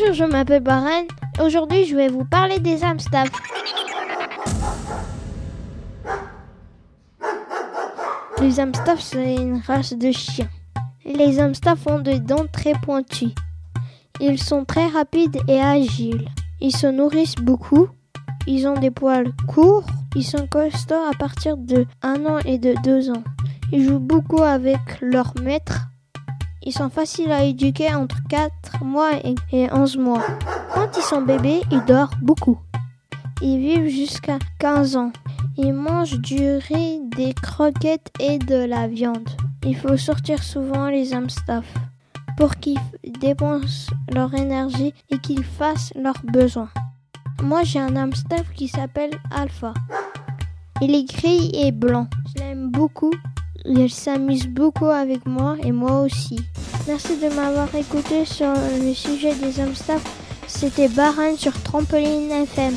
Bonjour, je m'appelle Baren. Aujourd'hui, je vais vous parler des Amstaff. Les Amstaff, c'est une race de chiens. Les Amstaff ont des dents très pointues. Ils sont très rapides et agiles. Ils se nourrissent beaucoup. Ils ont des poils courts. Ils sont costauds à partir de 1 an et de 2 ans. Ils jouent beaucoup avec leur maître. Ils sont faciles à éduquer entre 4 mois et 11 mois. Quand ils sont bébés, ils dorment beaucoup. Ils vivent jusqu'à 15 ans. Ils mangent du riz, des croquettes et de la viande. Il faut sortir souvent les Amstaff pour qu'ils dépensent leur énergie et qu'ils fassent leurs besoins. Moi, j'ai un Amstaff qui s'appelle Alpha. Il est gris et blanc. Je l'aime beaucoup. Il s'amuse beaucoup avec moi et moi aussi. Merci de m'avoir écouté sur le sujet des Amstaff. C'était Baran sur Trampoline FM.